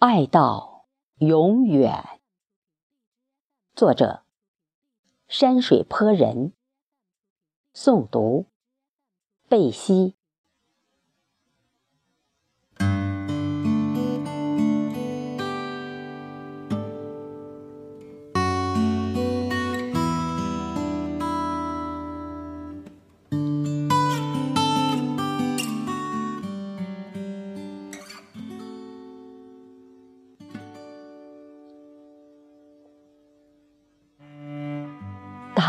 爱到永远。作者：山水坡人。诵读：贝西。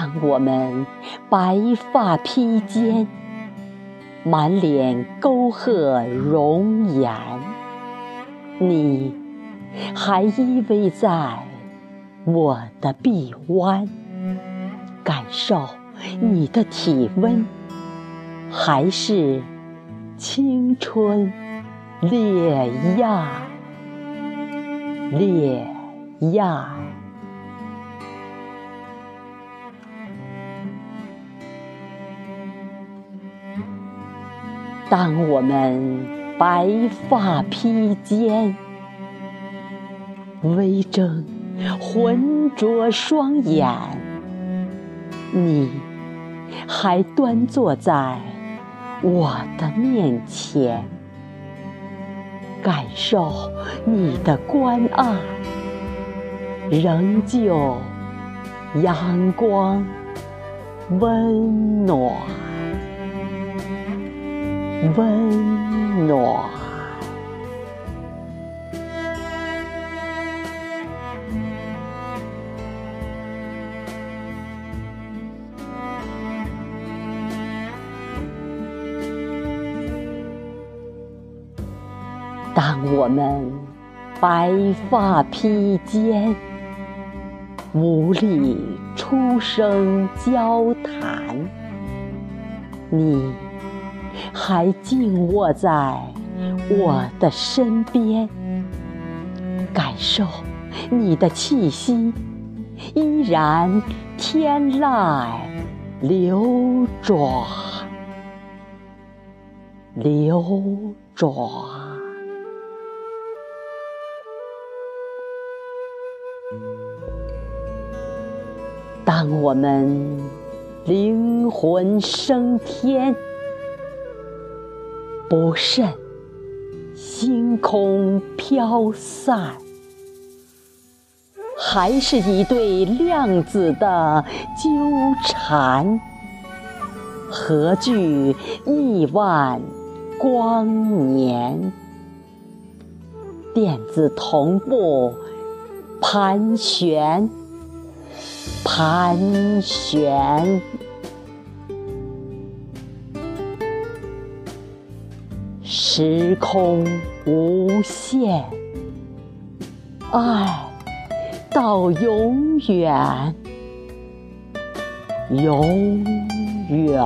当我们白发披肩，满脸沟壑容颜，你还依偎在我的臂弯，感受你的体温，还是青春烈焰，烈焰。当我们白发披肩，微睁浑浊双眼，你还端坐在我的面前，感受你的关爱，仍旧阳光温暖。温暖。当我们白发披肩，无力出声交谈，你。还静卧在我的身边，感受你的气息，依然天籁流转，流转。当我们灵魂升天。不慎，星空飘散，还是一对量子的纠缠，何惧亿万光年？电子同步盘旋，盘旋。时空无限，爱到永远，永远。